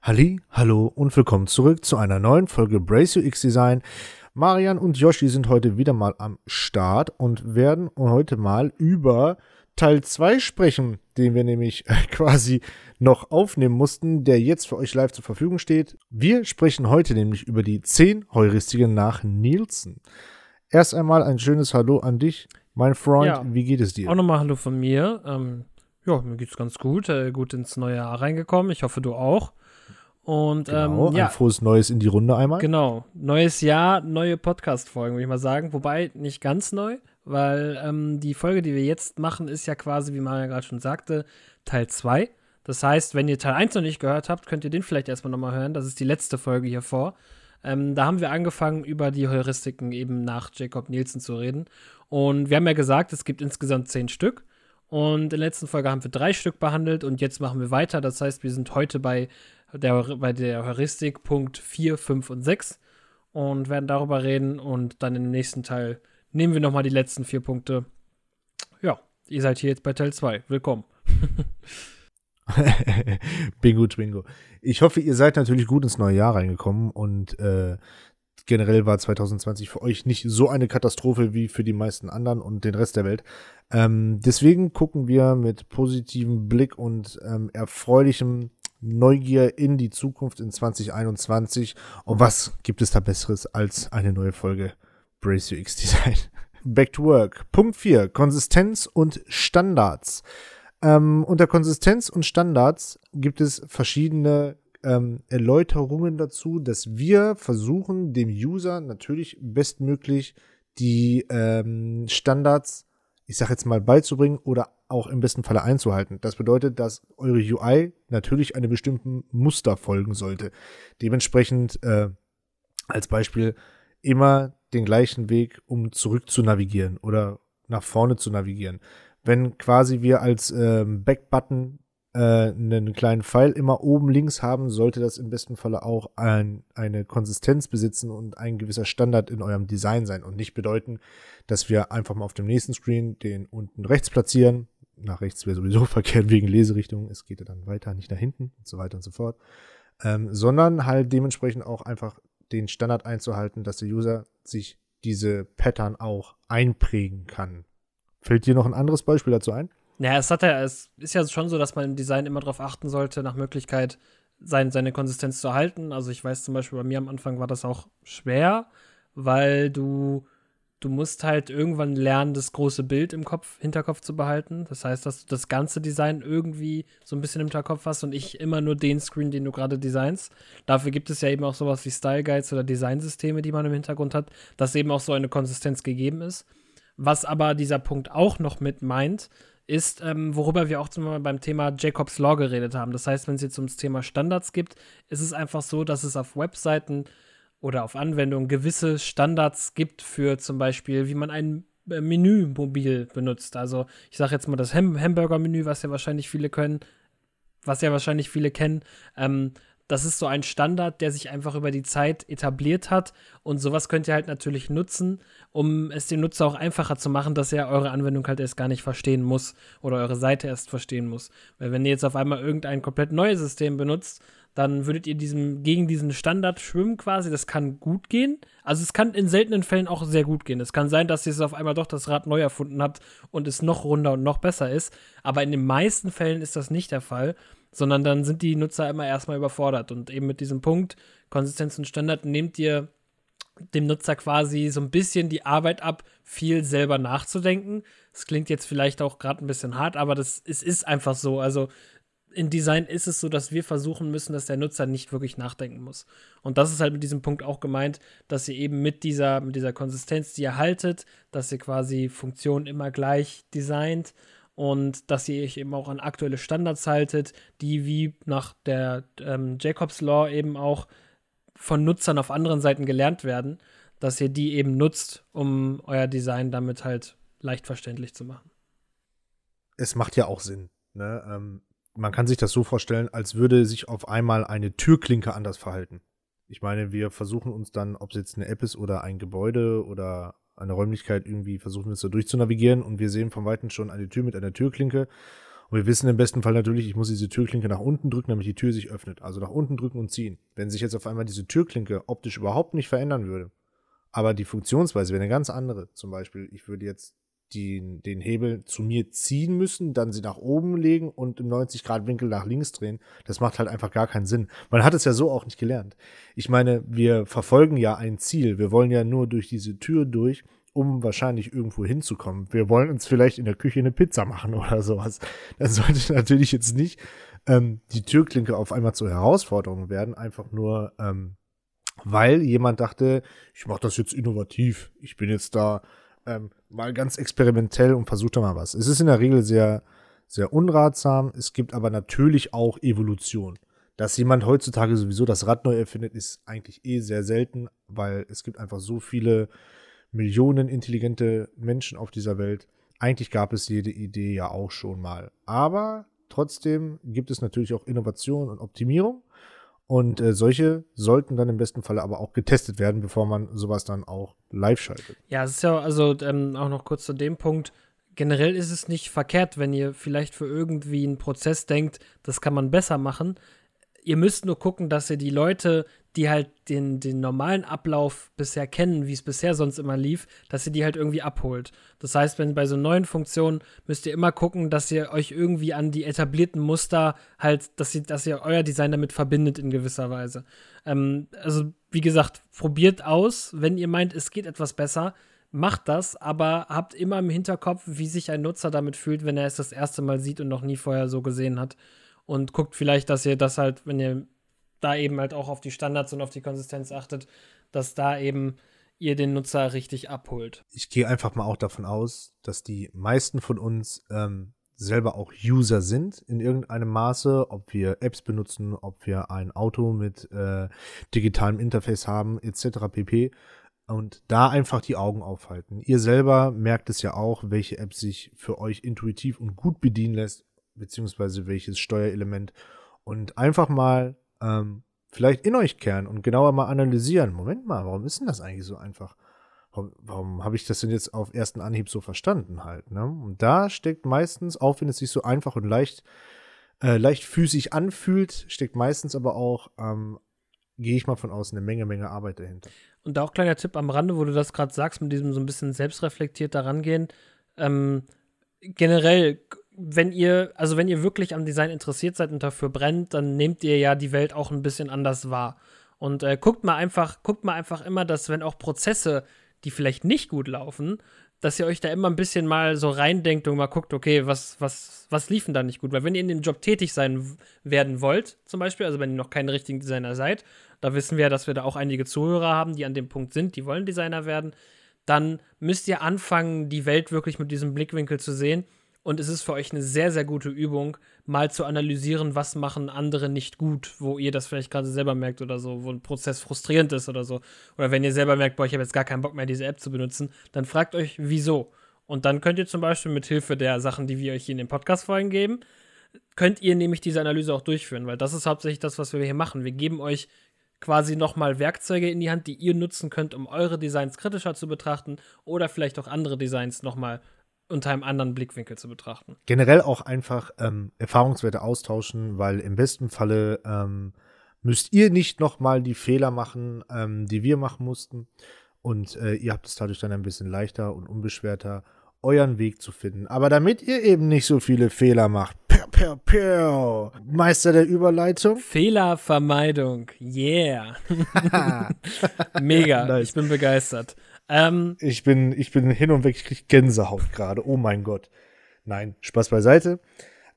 Halli, hallo und willkommen zurück zu einer neuen Folge Brace UX Design. Marian und Yoshi sind heute wieder mal am Start und werden heute mal über Teil 2 sprechen, den wir nämlich quasi noch aufnehmen mussten, der jetzt für euch live zur Verfügung steht. Wir sprechen heute nämlich über die 10 Heuristiken nach Nielsen. Erst einmal ein schönes Hallo an dich, mein Freund. Ja, Wie geht es dir? Auch nochmal Hallo von mir. Ähm, ja, mir geht's ganz gut. Äh, gut ins neue Jahr reingekommen. Ich hoffe, du auch. Und genau, ähm, ja. ein frohes Neues in die Runde einmal. Genau. Neues Jahr, neue Podcast-Folgen, würde ich mal sagen. Wobei nicht ganz neu, weil ähm, die Folge, die wir jetzt machen, ist ja quasi, wie Maria gerade schon sagte, Teil 2. Das heißt, wenn ihr Teil 1 noch nicht gehört habt, könnt ihr den vielleicht erstmal nochmal hören. Das ist die letzte Folge hier vor. Ähm, da haben wir angefangen, über die Heuristiken eben nach Jacob Nielsen zu reden. Und wir haben ja gesagt, es gibt insgesamt zehn Stück. Und in der letzten Folge haben wir drei Stück behandelt und jetzt machen wir weiter. Das heißt, wir sind heute bei der, bei der Heuristik Punkt 4, 5 und 6 und werden darüber reden und dann im nächsten Teil nehmen wir nochmal die letzten vier Punkte. Ja, ihr seid hier jetzt bei Teil 2. Willkommen. bingo, bingo. Ich hoffe, ihr seid natürlich gut ins neue Jahr reingekommen und äh, generell war 2020 für euch nicht so eine Katastrophe wie für die meisten anderen und den Rest der Welt. Ähm, deswegen gucken wir mit positivem Blick und ähm, erfreulichem Neugier in die Zukunft in 2021. Und was gibt es da Besseres als eine neue Folge Brace UX Design? Back to Work. Punkt 4. Konsistenz und Standards. Ähm, unter Konsistenz und Standards gibt es verschiedene ähm, Erläuterungen dazu, dass wir versuchen, dem User natürlich bestmöglich die ähm, Standards, ich sag jetzt mal, beizubringen oder auch im besten Falle einzuhalten. Das bedeutet, dass eure UI natürlich einem bestimmten Muster folgen sollte. Dementsprechend äh, als Beispiel immer den gleichen Weg, um zurück zu navigieren oder nach vorne zu navigieren. Wenn quasi wir als ähm, Back-Button äh, einen kleinen Pfeil immer oben links haben, sollte das im besten Falle auch ein, eine Konsistenz besitzen und ein gewisser Standard in eurem Design sein und nicht bedeuten, dass wir einfach mal auf dem nächsten Screen den unten rechts platzieren, nach rechts wäre sowieso verkehrt wegen Leserichtung. Es geht ja dann weiter, nicht nach hinten und so weiter und so fort. Ähm, sondern halt dementsprechend auch einfach den Standard einzuhalten, dass der User sich diese Pattern auch einprägen kann. Fällt dir noch ein anderes Beispiel dazu ein? Naja, es, hat ja, es ist ja schon so, dass man im Design immer darauf achten sollte, nach Möglichkeit sein, seine Konsistenz zu halten. Also ich weiß zum Beispiel, bei mir am Anfang war das auch schwer, weil du du musst halt irgendwann lernen, das große Bild im Kopf, Hinterkopf zu behalten. Das heißt, dass du das ganze Design irgendwie so ein bisschen im Hinterkopf hast und ich immer nur den Screen, den du gerade designst. Dafür gibt es ja eben auch sowas wie Style Guides oder Designsysteme, die man im Hintergrund hat, dass eben auch so eine Konsistenz gegeben ist. Was aber dieser Punkt auch noch mit meint, ist, ähm, worüber wir auch zum Beispiel beim Thema Jacobs Law geredet haben. Das heißt, wenn es jetzt ums Thema Standards gibt, ist es einfach so, dass es auf Webseiten oder auf Anwendungen gewisse Standards gibt für zum Beispiel, wie man ein äh, Menü mobil benutzt. Also ich sage jetzt mal das Ham Hamburger-Menü, was ja wahrscheinlich viele können, was ja wahrscheinlich viele kennen. Ähm, das ist so ein Standard, der sich einfach über die Zeit etabliert hat. Und sowas könnt ihr halt natürlich nutzen, um es dem Nutzer auch einfacher zu machen, dass er eure Anwendung halt erst gar nicht verstehen muss oder eure Seite erst verstehen muss. Weil wenn ihr jetzt auf einmal irgendein komplett neues System benutzt, dann würdet ihr diesem, gegen diesen Standard schwimmen quasi. Das kann gut gehen. Also es kann in seltenen Fällen auch sehr gut gehen. Es kann sein, dass ihr es auf einmal doch das Rad neu erfunden habt und es noch runder und noch besser ist. Aber in den meisten Fällen ist das nicht der Fall, sondern dann sind die Nutzer immer erstmal überfordert. Und eben mit diesem Punkt, Konsistenz und Standard, nehmt ihr dem Nutzer quasi so ein bisschen die Arbeit ab, viel selber nachzudenken. Das klingt jetzt vielleicht auch gerade ein bisschen hart, aber das, es ist einfach so. Also in Design ist es so, dass wir versuchen müssen, dass der Nutzer nicht wirklich nachdenken muss. Und das ist halt mit diesem Punkt auch gemeint, dass ihr eben mit dieser, mit dieser Konsistenz, die ihr haltet, dass ihr quasi Funktionen immer gleich designt und dass ihr euch eben auch an aktuelle Standards haltet, die wie nach der ähm, Jacobs Law eben auch von Nutzern auf anderen Seiten gelernt werden, dass ihr die eben nutzt, um euer Design damit halt leicht verständlich zu machen. Es macht ja auch Sinn. Ne? Ähm, man kann sich das so vorstellen, als würde sich auf einmal eine Türklinke anders verhalten. Ich meine, wir versuchen uns dann, ob es jetzt eine App ist oder ein Gebäude oder eine Räumlichkeit, irgendwie versuchen wir uns da durchzunavigieren und wir sehen von Weitem schon eine Tür mit einer Türklinke. Und wir wissen im besten Fall natürlich, ich muss diese Türklinke nach unten drücken, damit die Tür sich öffnet. Also nach unten drücken und ziehen. Wenn sich jetzt auf einmal diese Türklinke optisch überhaupt nicht verändern würde, aber die Funktionsweise wäre eine ganz andere. Zum Beispiel, ich würde jetzt die, den Hebel zu mir ziehen müssen, dann sie nach oben legen und im 90-Grad-Winkel nach links drehen. Das macht halt einfach gar keinen Sinn. Man hat es ja so auch nicht gelernt. Ich meine, wir verfolgen ja ein Ziel. Wir wollen ja nur durch diese Tür durch, um wahrscheinlich irgendwo hinzukommen. Wir wollen uns vielleicht in der Küche eine Pizza machen oder sowas. Das sollte natürlich jetzt nicht ähm, die Türklinke auf einmal zur Herausforderung werden, einfach nur, ähm, weil jemand dachte, ich mache das jetzt innovativ. Ich bin jetzt da ähm, mal ganz experimentell und versucht da mal was. Es ist in der Regel sehr, sehr unratsam. Es gibt aber natürlich auch Evolution. Dass jemand heutzutage sowieso das Rad neu erfindet, ist eigentlich eh sehr selten, weil es gibt einfach so viele Millionen intelligente Menschen auf dieser Welt. Eigentlich gab es jede Idee ja auch schon mal. Aber trotzdem gibt es natürlich auch Innovation und Optimierung. Und äh, solche sollten dann im besten Falle aber auch getestet werden, bevor man sowas dann auch live schaltet. Ja, es ist ja also ähm, auch noch kurz zu dem Punkt. Generell ist es nicht verkehrt, wenn ihr vielleicht für irgendwie einen Prozess denkt, das kann man besser machen. Ihr müsst nur gucken, dass ihr die Leute, die halt den, den normalen Ablauf bisher kennen, wie es bisher sonst immer lief, dass ihr die halt irgendwie abholt. Das heißt, wenn bei so neuen Funktionen müsst ihr immer gucken, dass ihr euch irgendwie an die etablierten Muster halt, dass ihr, dass ihr euer Design damit verbindet in gewisser Weise. Ähm, also, wie gesagt, probiert aus, wenn ihr meint, es geht etwas besser. Macht das, aber habt immer im Hinterkopf, wie sich ein Nutzer damit fühlt, wenn er es das erste Mal sieht und noch nie vorher so gesehen hat. Und guckt vielleicht, dass ihr das halt, wenn ihr da eben halt auch auf die Standards und auf die Konsistenz achtet, dass da eben ihr den Nutzer richtig abholt. Ich gehe einfach mal auch davon aus, dass die meisten von uns ähm, selber auch User sind in irgendeinem Maße, ob wir Apps benutzen, ob wir ein Auto mit äh, digitalem Interface haben, etc. pp. Und da einfach die Augen aufhalten. Ihr selber merkt es ja auch, welche App sich für euch intuitiv und gut bedienen lässt, beziehungsweise welches Steuerelement. Und einfach mal ähm, vielleicht in euch kehren und genauer mal analysieren. Moment mal, warum ist denn das eigentlich so einfach? Warum, warum habe ich das denn jetzt auf ersten Anhieb so verstanden halt? Ne? Und da steckt meistens, auch wenn es sich so einfach und leicht, äh, leicht physisch anfühlt, steckt meistens aber auch, ähm, gehe ich mal von außen, eine Menge, Menge Arbeit dahinter. Und auch kleiner Tipp am Rande, wo du das gerade sagst, mit diesem so ein bisschen selbstreflektiert daran gehen. Ähm, generell wenn ihr, also wenn ihr wirklich am Design interessiert seid und dafür brennt, dann nehmt ihr ja die Welt auch ein bisschen anders wahr. Und äh, guckt mal einfach, guckt mal einfach immer, dass wenn auch Prozesse, die vielleicht nicht gut laufen, dass ihr euch da immer ein bisschen mal so reindenkt und mal guckt, okay, was, was, was liefen da nicht gut? Weil wenn ihr in dem Job tätig sein werden wollt, zum Beispiel, also wenn ihr noch kein richtiger Designer seid, da wissen wir, dass wir da auch einige Zuhörer haben, die an dem Punkt sind, die wollen Designer werden, dann müsst ihr anfangen, die Welt wirklich mit diesem Blickwinkel zu sehen und es ist für euch eine sehr, sehr gute Übung, mal zu analysieren, was machen andere nicht gut, wo ihr das vielleicht gerade selber merkt oder so, wo ein Prozess frustrierend ist oder so. Oder wenn ihr selber merkt, boah, ich habe jetzt gar keinen Bock mehr, diese App zu benutzen, dann fragt euch, wieso. Und dann könnt ihr zum Beispiel mit Hilfe der Sachen, die wir euch hier in den Podcast-Folgen geben, könnt ihr nämlich diese Analyse auch durchführen, weil das ist hauptsächlich das, was wir hier machen. Wir geben euch quasi nochmal Werkzeuge in die Hand, die ihr nutzen könnt, um eure Designs kritischer zu betrachten oder vielleicht auch andere Designs nochmal unter einem anderen Blickwinkel zu betrachten. Generell auch einfach ähm, Erfahrungswerte austauschen, weil im besten Falle ähm, müsst ihr nicht nochmal die Fehler machen, ähm, die wir machen mussten. Und äh, ihr habt es dadurch dann ein bisschen leichter und unbeschwerter, euren Weg zu finden. Aber damit ihr eben nicht so viele Fehler macht, per, per, per, Meister der Überleitung. Fehlervermeidung, yeah. Mega, nice. ich bin begeistert. Ähm, ich, bin, ich bin hin und weg, ich kriege Gänsehaut gerade. Oh mein Gott. Nein, Spaß beiseite.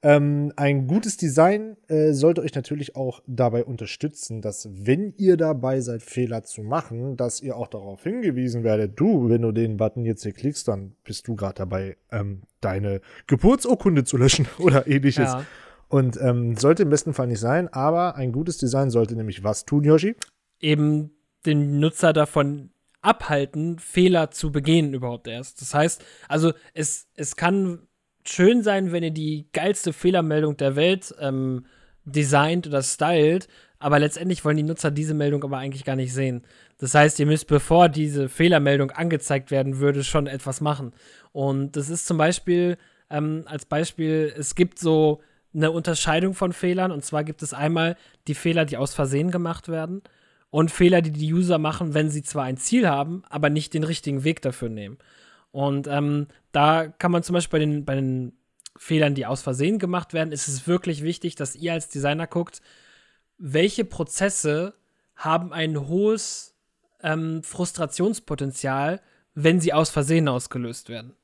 Ähm, ein gutes Design äh, sollte euch natürlich auch dabei unterstützen, dass wenn ihr dabei seid, Fehler zu machen, dass ihr auch darauf hingewiesen werdet, du, wenn du den Button jetzt hier klickst, dann bist du gerade dabei, ähm, deine Geburtsurkunde zu löschen oder ähnliches. Ja. Und ähm, sollte im besten Fall nicht sein, aber ein gutes Design sollte nämlich was tun, Yoshi? Eben den Nutzer davon abhalten, Fehler zu begehen überhaupt erst. Das heißt, also es, es kann schön sein, wenn ihr die geilste Fehlermeldung der Welt ähm, designt oder stylt, aber letztendlich wollen die Nutzer diese Meldung aber eigentlich gar nicht sehen. Das heißt, ihr müsst, bevor diese Fehlermeldung angezeigt werden würde, schon etwas machen. Und das ist zum Beispiel Ähm, als Beispiel, es gibt so eine Unterscheidung von Fehlern. Und zwar gibt es einmal die Fehler, die aus Versehen gemacht werden und Fehler, die die User machen, wenn sie zwar ein Ziel haben, aber nicht den richtigen Weg dafür nehmen. Und ähm, da kann man zum Beispiel bei den, bei den Fehlern, die aus Versehen gemacht werden, ist es wirklich wichtig, dass ihr als Designer guckt, welche Prozesse haben ein hohes ähm, Frustrationspotenzial, wenn sie aus Versehen ausgelöst werden.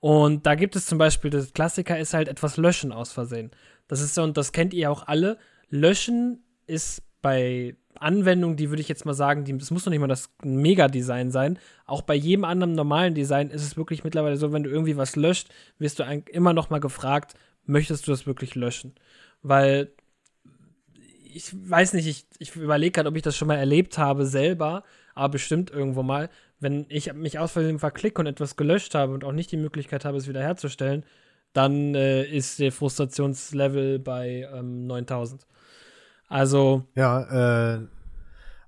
Und da gibt es zum Beispiel, das Klassiker ist halt etwas löschen aus Versehen. Das ist so, und das kennt ihr auch alle. Löschen ist bei Anwendungen, die würde ich jetzt mal sagen, die, das muss noch nicht mal das Mega-Design sein. Auch bei jedem anderen normalen Design ist es wirklich mittlerweile so, wenn du irgendwie was löscht, wirst du immer noch mal gefragt, möchtest du das wirklich löschen? Weil ich weiß nicht, ich, ich überlege gerade, ob ich das schon mal erlebt habe selber, aber bestimmt irgendwo mal. Wenn ich mich aus Versehen verklicke und etwas gelöscht habe und auch nicht die Möglichkeit habe, es wiederherzustellen, dann äh, ist der Frustrationslevel bei ähm, 9000. Also. Ja, äh,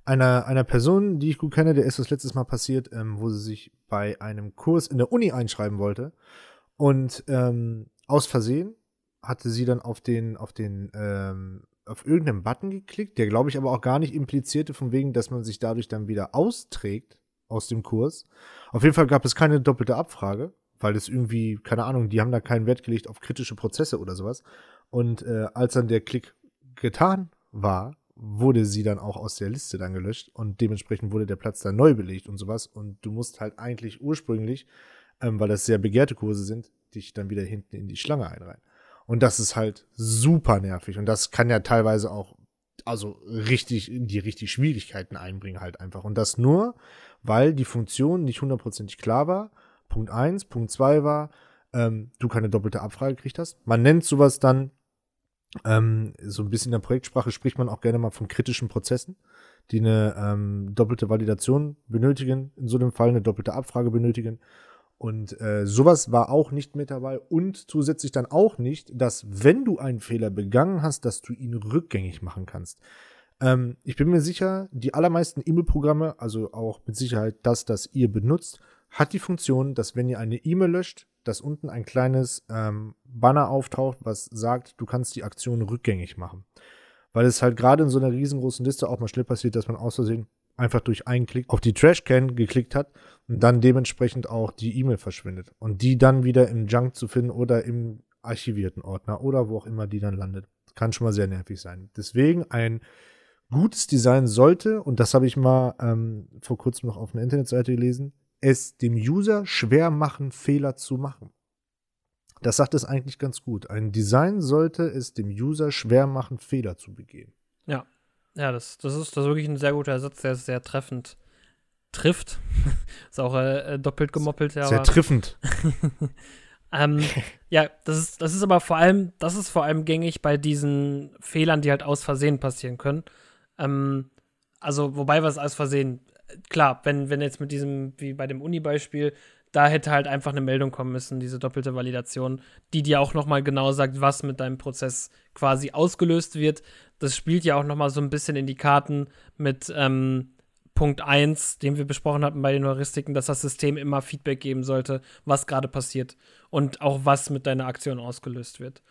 einer, einer Person, die ich gut kenne, der ist das letztes Mal passiert, ähm, wo sie sich bei einem Kurs in der Uni einschreiben wollte. Und ähm, aus Versehen hatte sie dann auf den, auf den, ähm, auf irgendeinen Button geklickt, der glaube ich aber auch gar nicht implizierte, von wegen, dass man sich dadurch dann wieder austrägt aus dem Kurs. Auf jeden Fall gab es keine doppelte Abfrage, weil es irgendwie, keine Ahnung, die haben da keinen Wert gelegt auf kritische Prozesse oder sowas. Und äh, als dann der Klick getan war, wurde sie dann auch aus der Liste dann gelöscht und dementsprechend wurde der Platz dann neu belegt und sowas. Und du musst halt eigentlich ursprünglich, ähm, weil das sehr begehrte Kurse sind, dich dann wieder hinten in die Schlange einreihen. Und das ist halt super nervig. Und das kann ja teilweise auch, also richtig, die richtig Schwierigkeiten einbringen halt einfach. Und das nur, weil die Funktion nicht hundertprozentig klar war. Punkt eins, Punkt zwei war, ähm, du keine doppelte Abfrage gekriegt hast. Man nennt sowas dann ähm, so ein bisschen in der Projektsprache spricht man auch gerne mal von kritischen Prozessen, die eine ähm, doppelte Validation benötigen, in so einem Fall eine doppelte Abfrage benötigen. Und äh, sowas war auch nicht mit dabei und zusätzlich dann auch nicht, dass wenn du einen Fehler begangen hast, dass du ihn rückgängig machen kannst. Ähm, ich bin mir sicher, die allermeisten E-Mail-Programme, also auch mit Sicherheit das, das ihr benutzt, hat die Funktion, dass wenn ihr eine E-Mail löscht, dass unten ein kleines ähm, Banner auftaucht, was sagt, du kannst die Aktion rückgängig machen. Weil es halt gerade in so einer riesengroßen Liste auch mal schnell passiert, dass man aus Versehen einfach durch einen Klick auf die Trashcan geklickt hat und dann dementsprechend auch die E-Mail verschwindet. Und die dann wieder im Junk zu finden oder im archivierten Ordner oder wo auch immer die dann landet. Kann schon mal sehr nervig sein. Deswegen ein gutes Design sollte, und das habe ich mal ähm, vor kurzem noch auf einer Internetseite gelesen, es dem User schwer machen, Fehler zu machen. Das sagt es eigentlich ganz gut. Ein Design sollte es dem User schwer machen, Fehler zu begehen. Ja, ja, das, das, ist, das ist wirklich ein sehr guter Satz, der sehr treffend trifft. ist auch äh, äh, doppelt gemoppelt, ja. Sehr triffend. ähm, ja, das ist, das ist aber vor allem, das ist vor allem gängig bei diesen Fehlern, die halt aus Versehen passieren können. Ähm, also, wobei was aus Versehen klar, wenn, wenn jetzt mit diesem, wie bei dem Uni-Beispiel, da hätte halt einfach eine Meldung kommen müssen, diese doppelte Validation, die dir auch noch mal genau sagt, was mit deinem Prozess quasi ausgelöst wird. Das spielt ja auch noch mal so ein bisschen in die Karten mit ähm, Punkt 1, den wir besprochen hatten bei den Heuristiken, dass das System immer Feedback geben sollte, was gerade passiert und auch was mit deiner Aktion ausgelöst wird.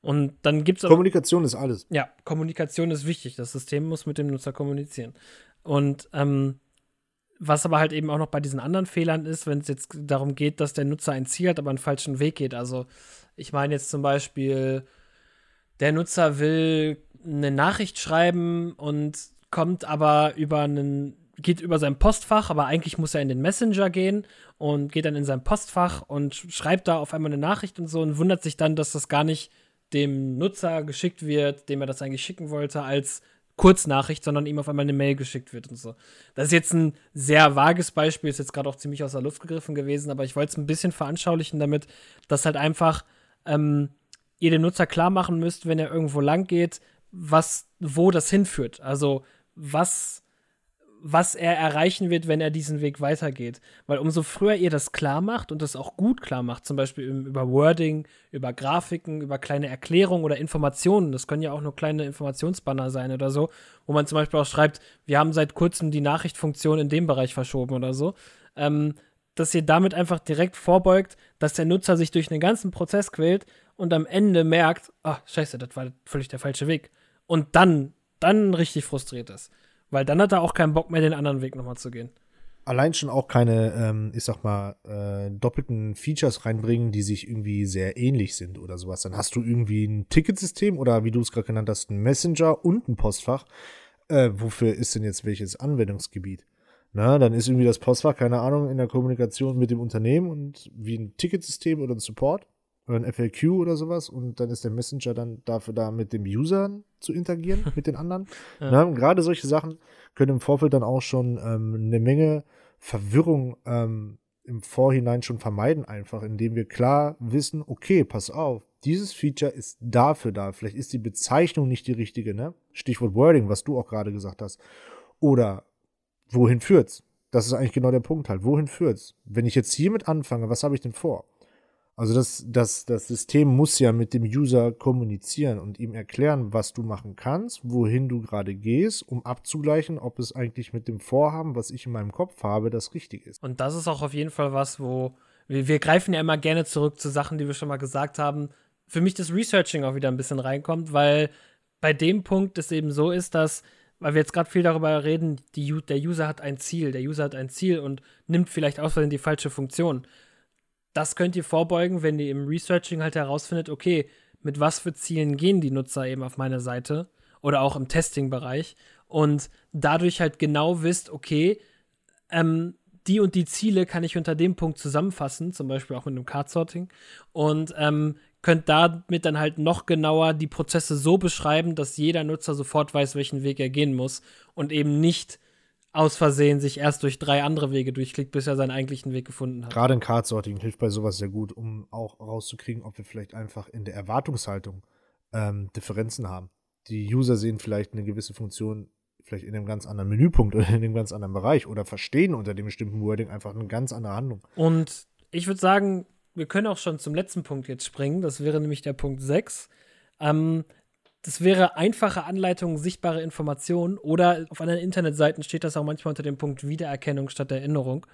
Und dann gibt es Kommunikation ist alles. Ja, Kommunikation ist wichtig. Das System muss mit dem Nutzer kommunizieren. Und ähm, was aber halt eben auch noch bei diesen anderen Fehlern ist, wenn es jetzt darum geht, dass der Nutzer ein Ziel hat, aber einen falschen Weg geht. Also ich meine jetzt zum Beispiel, der Nutzer will eine Nachricht schreiben und kommt aber über einen, geht über sein Postfach, aber eigentlich muss er in den Messenger gehen und geht dann in sein Postfach und schreibt da auf einmal eine Nachricht und so und wundert sich dann, dass das gar nicht dem Nutzer geschickt wird, dem er das eigentlich schicken wollte, als Kurznachricht, sondern ihm auf einmal eine Mail geschickt wird und so. Das ist jetzt ein sehr vages Beispiel, ist jetzt gerade auch ziemlich aus der Luft gegriffen gewesen, aber ich wollte es ein bisschen veranschaulichen damit, dass halt einfach ähm, ihr dem Nutzer klar machen müsst, wenn er irgendwo lang geht, was, wo das hinführt. Also was was er erreichen wird, wenn er diesen Weg weitergeht. Weil umso früher ihr das klar macht und das auch gut klar macht, zum Beispiel über Wording, über Grafiken, über kleine Erklärungen oder Informationen, das können ja auch nur kleine Informationsbanner sein oder so, wo man zum Beispiel auch schreibt, wir haben seit kurzem die Nachrichtfunktion in dem Bereich verschoben oder so, ähm, dass ihr damit einfach direkt vorbeugt, dass der Nutzer sich durch den ganzen Prozess quält und am Ende merkt, ach, scheiße, das war völlig der falsche Weg. Und dann, dann richtig frustriert ist. Weil dann hat er auch keinen Bock mehr, den anderen Weg nochmal zu gehen. Allein schon auch keine, ähm, ich sag mal, äh, doppelten Features reinbringen, die sich irgendwie sehr ähnlich sind oder sowas. Dann hast du irgendwie ein Ticketsystem oder wie du es gerade genannt hast, ein Messenger und ein Postfach. Äh, wofür ist denn jetzt welches Anwendungsgebiet? Na, dann ist irgendwie das Postfach, keine Ahnung, in der Kommunikation mit dem Unternehmen und wie ein Ticketsystem oder ein Support oder ein FAQ oder sowas und dann ist der Messenger dann dafür da, mit dem User zu interagieren, mit den anderen. Ja. Gerade solche Sachen können im Vorfeld dann auch schon ähm, eine Menge Verwirrung ähm, im Vorhinein schon vermeiden, einfach, indem wir klar wissen, okay, pass auf, dieses Feature ist dafür da. Vielleicht ist die Bezeichnung nicht die richtige, ne? Stichwort Wording, was du auch gerade gesagt hast. Oder wohin führt's? Das ist eigentlich genau der Punkt halt. Wohin führt's? Wenn ich jetzt hiermit anfange, was habe ich denn vor? Also das, das, das System muss ja mit dem User kommunizieren und ihm erklären, was du machen kannst, wohin du gerade gehst, um abzugleichen, ob es eigentlich mit dem Vorhaben, was ich in meinem Kopf habe, das richtig ist. Und das ist auch auf jeden Fall was, wo wir, wir greifen ja immer gerne zurück zu Sachen, die wir schon mal gesagt haben. Für mich das Researching auch wieder ein bisschen reinkommt, weil bei dem Punkt es eben so ist, dass weil wir jetzt gerade viel darüber reden, die, der User hat ein Ziel, der User hat ein Ziel und nimmt vielleicht Versehen die falsche Funktion das könnt ihr vorbeugen, wenn ihr im Researching halt herausfindet, okay, mit was für Zielen gehen die Nutzer eben auf meine Seite oder auch im Testing-Bereich und dadurch halt genau wisst, okay, ähm, die und die Ziele kann ich unter dem Punkt zusammenfassen, zum Beispiel auch mit einem Card-Sorting und ähm, könnt damit dann halt noch genauer die Prozesse so beschreiben, dass jeder Nutzer sofort weiß, welchen Weg er gehen muss und eben nicht aus Versehen sich erst durch drei andere Wege durchklickt, bis er seinen eigentlichen Weg gefunden hat. Gerade ein Card-Sorting hilft bei sowas sehr gut, um auch rauszukriegen, ob wir vielleicht einfach in der Erwartungshaltung ähm, Differenzen haben. Die User sehen vielleicht eine gewisse Funktion vielleicht in einem ganz anderen Menüpunkt oder in einem ganz anderen Bereich oder verstehen unter dem bestimmten Wording einfach eine ganz andere Handlung. Und ich würde sagen, wir können auch schon zum letzten Punkt jetzt springen. Das wäre nämlich der Punkt 6. Ähm, das wäre einfache Anleitung, sichtbare Informationen oder auf anderen Internetseiten steht das auch manchmal unter dem Punkt Wiedererkennung statt Erinnerung.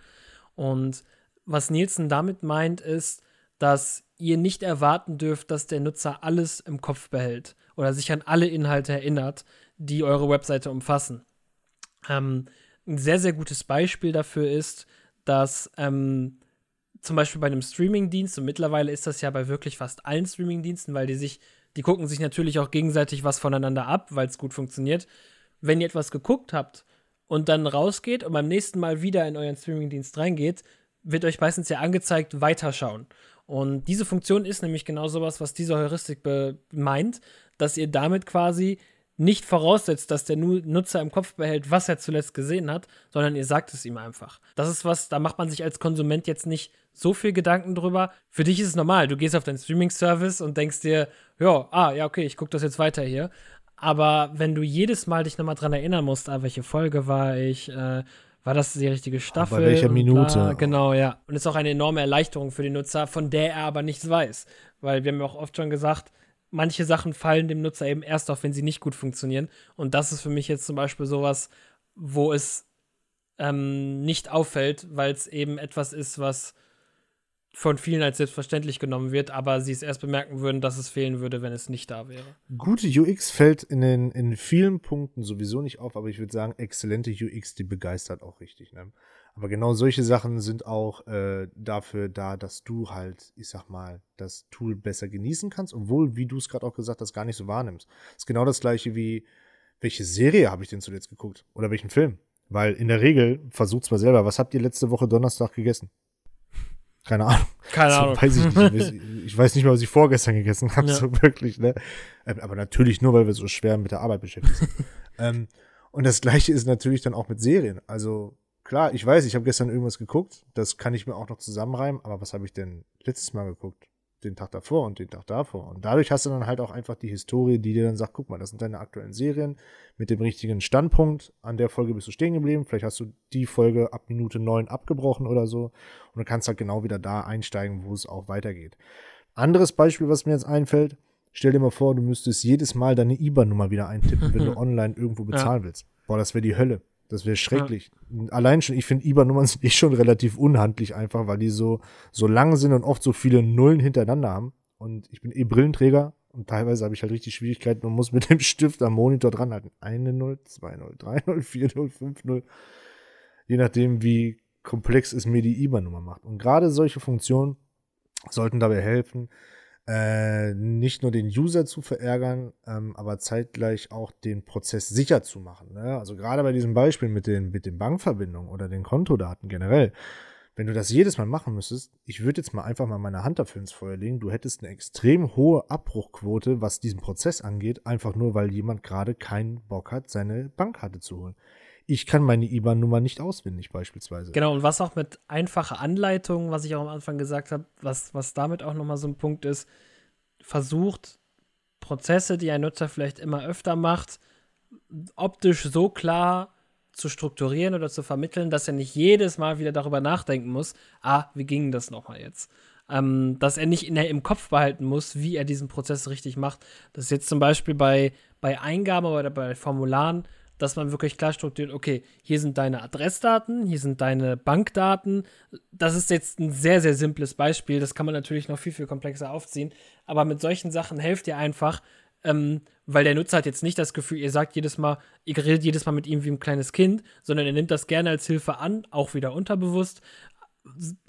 Und was Nielsen damit meint, ist, dass ihr nicht erwarten dürft, dass der Nutzer alles im Kopf behält oder sich an alle Inhalte erinnert, die eure Webseite umfassen. Ähm, ein sehr, sehr gutes Beispiel dafür ist, dass ähm, zum Beispiel bei einem Streamingdienst, und mittlerweile ist das ja bei wirklich fast allen Streamingdiensten, weil die sich die gucken sich natürlich auch gegenseitig was voneinander ab, weil es gut funktioniert. Wenn ihr etwas geguckt habt und dann rausgeht und beim nächsten Mal wieder in euren Streamingdienst reingeht, wird euch meistens ja angezeigt, weiterschauen. Und diese Funktion ist nämlich genau sowas, was diese Heuristik meint, dass ihr damit quasi nicht voraussetzt, dass der Nutzer im Kopf behält, was er zuletzt gesehen hat, sondern ihr sagt es ihm einfach. Das ist was, da macht man sich als Konsument jetzt nicht so viel Gedanken drüber. Für dich ist es normal. Du gehst auf deinen Streaming-Service und denkst dir, ja, ah, ja, okay, ich gucke das jetzt weiter hier. Aber wenn du jedes Mal dich nochmal dran erinnern musst, ah, welche Folge war ich, äh, war das die richtige Staffel? Bei welcher Minute? Bla, genau, ja. Und ist auch eine enorme Erleichterung für den Nutzer, von der er aber nichts weiß. Weil wir haben ja auch oft schon gesagt, manche Sachen fallen dem Nutzer eben erst auf, wenn sie nicht gut funktionieren. Und das ist für mich jetzt zum Beispiel sowas, wo es ähm, nicht auffällt, weil es eben etwas ist, was von vielen als selbstverständlich genommen wird, aber sie es erst bemerken würden, dass es fehlen würde, wenn es nicht da wäre. Gute UX fällt in, den, in vielen Punkten sowieso nicht auf, aber ich würde sagen, exzellente UX, die begeistert auch richtig. Ne? Aber genau solche Sachen sind auch äh, dafür da, dass du halt, ich sag mal, das Tool besser genießen kannst, obwohl, wie du es gerade auch gesagt hast, gar nicht so wahrnimmst. Ist genau das gleiche wie, welche Serie habe ich denn zuletzt geguckt? Oder welchen Film? Weil in der Regel, versucht's mal selber, was habt ihr letzte Woche Donnerstag gegessen? Keine Ahnung. Keine so, Ahnung. Weiß ich, nicht. ich weiß nicht mal, was ich vorgestern gegessen habe, ja. so wirklich, ne? Ähm, aber natürlich nur, weil wir so schwer mit der Arbeit beschäftigt sind. ähm, und das gleiche ist natürlich dann auch mit Serien. Also, klar, ich weiß, ich habe gestern irgendwas geguckt, das kann ich mir auch noch zusammenreimen, aber was habe ich denn letztes Mal geguckt? Den Tag davor und den Tag davor. Und dadurch hast du dann halt auch einfach die Historie, die dir dann sagt, guck mal, das sind deine aktuellen Serien mit dem richtigen Standpunkt. An der Folge bist du stehen geblieben. Vielleicht hast du die Folge ab Minute neun abgebrochen oder so. Und du kannst halt genau wieder da einsteigen, wo es auch weitergeht. Anderes Beispiel, was mir jetzt einfällt, stell dir mal vor, du müsstest jedes Mal deine IBAN-Nummer wieder eintippen, wenn du online irgendwo bezahlen ja. willst. Boah, das wäre die Hölle. Das wäre schrecklich. Ja. Allein schon, ich finde IBAN-Nummern sind eh schon relativ unhandlich einfach, weil die so, so lang sind und oft so viele Nullen hintereinander haben. Und ich bin eh Brillenträger und teilweise habe ich halt richtig Schwierigkeiten und muss mit dem Stift am Monitor dranhalten. Eine Null, zwei Null, drei Null, vier Null, fünf Null. Je nachdem, wie komplex es mir die IBAN-Nummer macht. Und gerade solche Funktionen sollten dabei helfen, äh, nicht nur den User zu verärgern, ähm, aber zeitgleich auch den Prozess sicher zu machen. Ne? Also gerade bei diesem Beispiel mit den, mit den Bankverbindungen oder den Kontodaten generell, wenn du das jedes Mal machen müsstest, ich würde jetzt mal einfach mal meine Hand dafür ins Feuer legen, du hättest eine extrem hohe Abbruchquote, was diesen Prozess angeht, einfach nur, weil jemand gerade keinen Bock hat, seine Bankkarte zu holen ich kann meine IBAN-Nummer nicht auswendig beispielsweise. Genau, und was auch mit einfacher Anleitung, was ich auch am Anfang gesagt habe, was, was damit auch nochmal so ein Punkt ist, versucht Prozesse, die ein Nutzer vielleicht immer öfter macht, optisch so klar zu strukturieren oder zu vermitteln, dass er nicht jedes Mal wieder darüber nachdenken muss, ah, wie ging das nochmal jetzt? Ähm, dass er nicht in der, im Kopf behalten muss, wie er diesen Prozess richtig macht. Das ist jetzt zum Beispiel bei, bei Eingaben oder bei Formularen dass man wirklich klar strukturiert, okay, hier sind deine Adressdaten, hier sind deine Bankdaten. Das ist jetzt ein sehr, sehr simples Beispiel. Das kann man natürlich noch viel, viel komplexer aufziehen. Aber mit solchen Sachen helft ihr einfach, ähm, weil der Nutzer hat jetzt nicht das Gefühl, ihr sagt jedes Mal, ihr redet jedes Mal mit ihm wie ein kleines Kind, sondern er nimmt das gerne als Hilfe an, auch wieder unterbewusst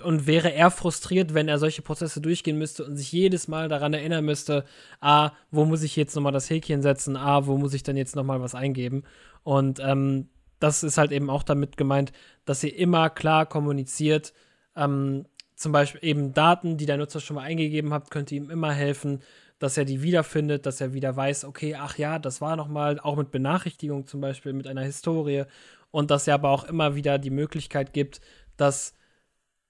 und wäre er frustriert, wenn er solche Prozesse durchgehen müsste und sich jedes Mal daran erinnern müsste, ah, wo muss ich jetzt nochmal das Häkchen setzen, ah, wo muss ich dann jetzt nochmal was eingeben. Und ähm, das ist halt eben auch damit gemeint, dass ihr immer klar kommuniziert, ähm, zum Beispiel eben Daten, die der Nutzer schon mal eingegeben hat, könnte ihm immer helfen, dass er die wiederfindet, dass er wieder weiß, okay, ach ja, das war nochmal, auch mit Benachrichtigung zum Beispiel, mit einer Historie. Und dass er aber auch immer wieder die Möglichkeit gibt, dass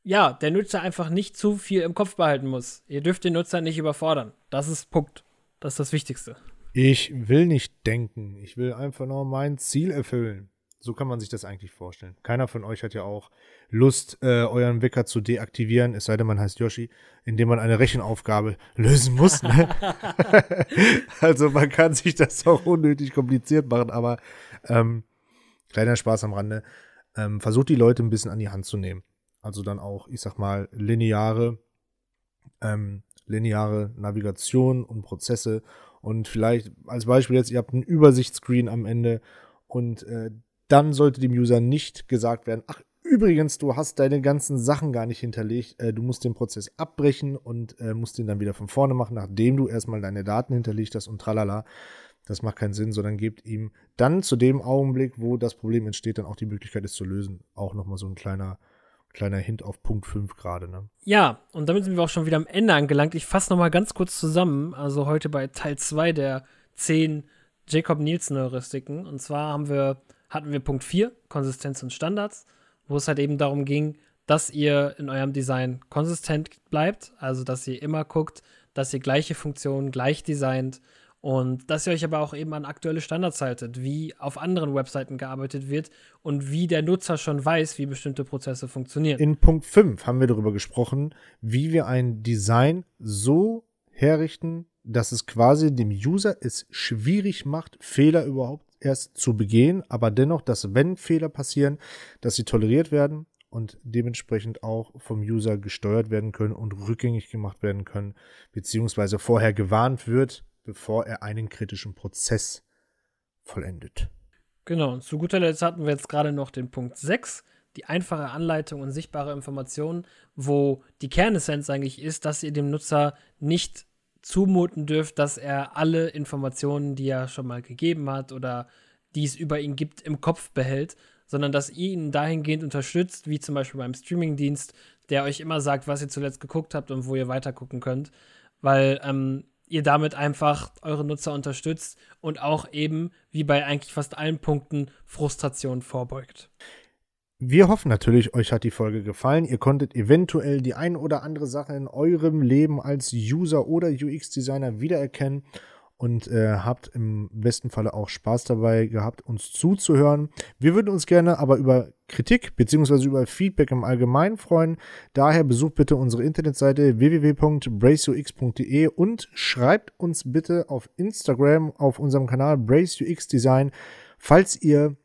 ja, der Nutzer einfach nicht zu viel im Kopf behalten muss. Ihr dürft den Nutzer nicht überfordern. Das ist Punkt. Das ist das Wichtigste. Ich will nicht denken. Ich will einfach nur mein Ziel erfüllen. So kann man sich das eigentlich vorstellen. Keiner von euch hat ja auch Lust, äh, euren Wecker zu deaktivieren, es sei denn, man heißt Yoshi, indem man eine Rechenaufgabe lösen muss. Ne? also man kann sich das auch unnötig kompliziert machen, aber ähm, kleiner Spaß am Rande. Ähm, versucht die Leute ein bisschen an die Hand zu nehmen. Also dann auch, ich sag mal, lineare, ähm, lineare Navigation und Prozesse. Und vielleicht als Beispiel jetzt, ihr habt einen Übersichtsscreen am Ende und äh, dann sollte dem User nicht gesagt werden, ach übrigens, du hast deine ganzen Sachen gar nicht hinterlegt, äh, du musst den Prozess abbrechen und äh, musst den dann wieder von vorne machen, nachdem du erstmal deine Daten hinterlegt hast und tralala. Das macht keinen Sinn, sondern gebt ihm dann zu dem Augenblick, wo das Problem entsteht, dann auch die Möglichkeit, es zu lösen. Auch nochmal so ein kleiner Kleiner Hint auf Punkt 5 gerade, ne? Ja, und damit sind wir auch schon wieder am Ende angelangt. Ich fasse nochmal ganz kurz zusammen. Also heute bei Teil 2 der 10 Jacob Nielsen Heuristiken. Und zwar haben wir, hatten wir Punkt 4, Konsistenz und Standards, wo es halt eben darum ging, dass ihr in eurem Design konsistent bleibt. Also, dass ihr immer guckt, dass ihr gleiche Funktionen gleich designt und dass ihr euch aber auch eben an aktuelle Standards haltet, wie auf anderen Webseiten gearbeitet wird und wie der Nutzer schon weiß, wie bestimmte Prozesse funktionieren. In Punkt 5 haben wir darüber gesprochen, wie wir ein Design so herrichten, dass es quasi dem User es schwierig macht, Fehler überhaupt erst zu begehen, aber dennoch, dass wenn Fehler passieren, dass sie toleriert werden und dementsprechend auch vom User gesteuert werden können und rückgängig gemacht werden können, beziehungsweise vorher gewarnt wird, bevor er einen kritischen Prozess vollendet. Genau, und zu guter Letzt hatten wir jetzt gerade noch den Punkt 6, die einfache Anleitung und sichtbare Informationen, wo die Kernessenz eigentlich ist, dass ihr dem Nutzer nicht zumuten dürft, dass er alle Informationen, die er schon mal gegeben hat oder die es über ihn gibt, im Kopf behält, sondern dass ihr ihn dahingehend unterstützt, wie zum Beispiel beim Streamingdienst, der euch immer sagt, was ihr zuletzt geguckt habt und wo ihr weiter gucken könnt. Weil ähm, ihr damit einfach eure Nutzer unterstützt und auch eben, wie bei eigentlich fast allen Punkten, Frustration vorbeugt. Wir hoffen natürlich, euch hat die Folge gefallen. Ihr konntet eventuell die ein oder andere Sache in eurem Leben als User oder UX-Designer wiedererkennen und äh, habt im besten Falle auch Spaß dabei gehabt, uns zuzuhören. Wir würden uns gerne aber über Kritik bzw. über Feedback im Allgemeinen freuen. Daher besucht bitte unsere Internetseite www.braceux.de und schreibt uns bitte auf Instagram auf unserem Kanal BraceUX Design, falls ihr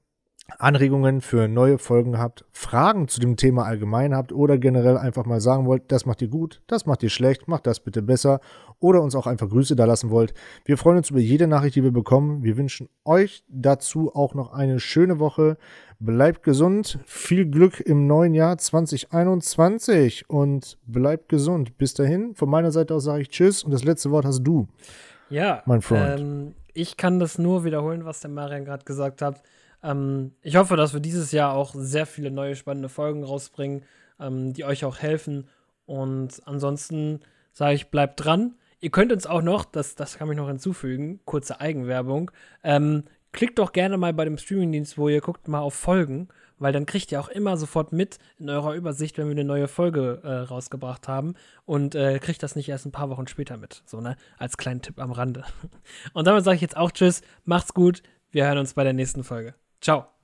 Anregungen für neue Folgen habt, Fragen zu dem Thema allgemein habt oder generell einfach mal sagen wollt, das macht ihr gut, das macht ihr schlecht, macht das bitte besser oder uns auch einfach Grüße da lassen wollt. Wir freuen uns über jede Nachricht, die wir bekommen. Wir wünschen euch dazu auch noch eine schöne Woche. Bleibt gesund, viel Glück im neuen Jahr 2021 und bleibt gesund. Bis dahin, von meiner Seite aus sage ich Tschüss und das letzte Wort hast du. Ja, mein Freund. Ähm, ich kann das nur wiederholen, was der Marian gerade gesagt hat. Ähm, ich hoffe, dass wir dieses Jahr auch sehr viele neue spannende Folgen rausbringen, ähm, die euch auch helfen. Und ansonsten sage ich, bleibt dran. Ihr könnt uns auch noch, das, das kann ich noch hinzufügen, kurze Eigenwerbung. Ähm, klickt doch gerne mal bei dem Streamingdienst, wo ihr guckt, mal auf Folgen, weil dann kriegt ihr auch immer sofort mit in eurer Übersicht, wenn wir eine neue Folge äh, rausgebracht haben und äh, kriegt das nicht erst ein paar Wochen später mit. So, ne? Als kleinen Tipp am Rande. Und damit sage ich jetzt auch Tschüss, macht's gut, wir hören uns bei der nächsten Folge. Ciao.